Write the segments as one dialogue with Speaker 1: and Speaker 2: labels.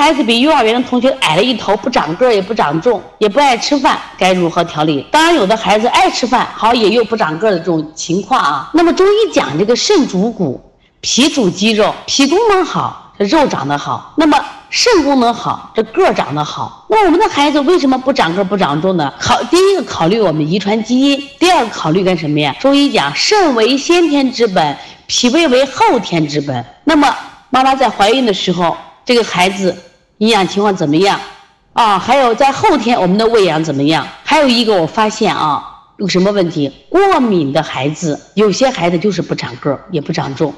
Speaker 1: 孩子比幼儿园的同学矮了一头，不长个儿，也不长重，也不爱吃饭，该如何调理？当然，有的孩子爱吃饭，好也有不长个儿的这种情况啊。那么中医讲这个肾主骨，脾主肌肉，脾功能好，这肉长得好。那么肾功能好，这个儿长得好。那我们的孩子为什么不长个儿不长重呢？考第一个考虑我们遗传基因，第二个考虑干什么呀？中医讲肾为先天之本，脾胃为后天之本。那么妈妈在怀孕的时候，这个孩子营养情况怎么样？啊，还有在后天我们的喂养怎么样？还有一个我发现啊，有什么问题？过敏的孩子，有些孩子就是不长个儿，也不长重。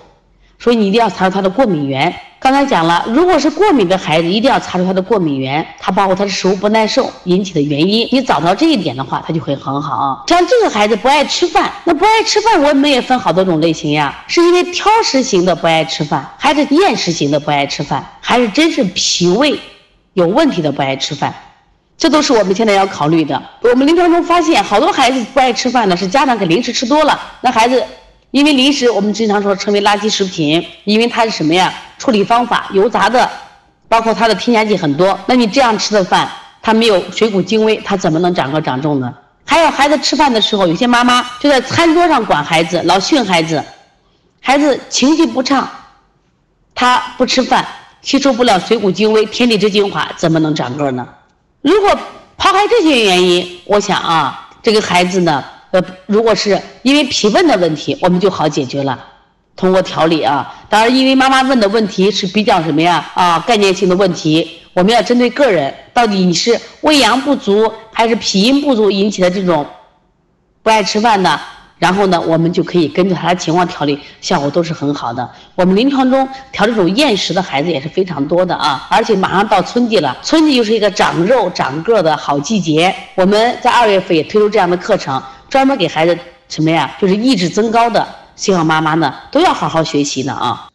Speaker 1: 所以你一定要查出他的过敏源。刚才讲了，如果是过敏的孩子，一定要查出他的过敏源，他包括他的食物不耐受引起的原因。你找到这一点的话，他就会很好。像这个孩子不爱吃饭，那不爱吃饭，我们也分好多种类型呀。是因为挑食型的不爱吃饭，还是厌食型的不爱吃饭，还是真是脾胃有问题的不爱吃饭？这都是我们现在要考虑的。我们临床中发现，好多孩子不爱吃饭呢，是家长给零食吃多了，那孩子。因为零食我们经常说称为垃圾食品，因为它是什么呀？处理方法油炸的，包括它的添加剂很多。那你这样吃的饭，它没有水谷精微，它怎么能长个长重呢？还有孩子吃饭的时候，有些妈妈就在餐桌上管孩子，老训孩子，孩子情绪不畅，他不吃饭，吸收不了水谷精微、天地之精华，怎么能长个呢？如果抛开这些原因，我想啊，这个孩子呢？呃，如果是因为脾问的问题，我们就好解决了，通过调理啊。当然，因为妈妈问的问题是比较什么呀？啊，概念性的问题，我们要针对个人，到底你是胃阳不足还是脾阴不足引起的这种不爱吃饭的？然后呢，我们就可以根据他的情况调理，效果都是很好的。我们临床中调这种厌食的孩子也是非常多的啊，而且马上到春季了，春季又是一个长肉长个的好季节，我们在二月份也推出这样的课程。专门给孩子什么呀？就是意志增高的，希望妈妈呢都要好好学习呢啊。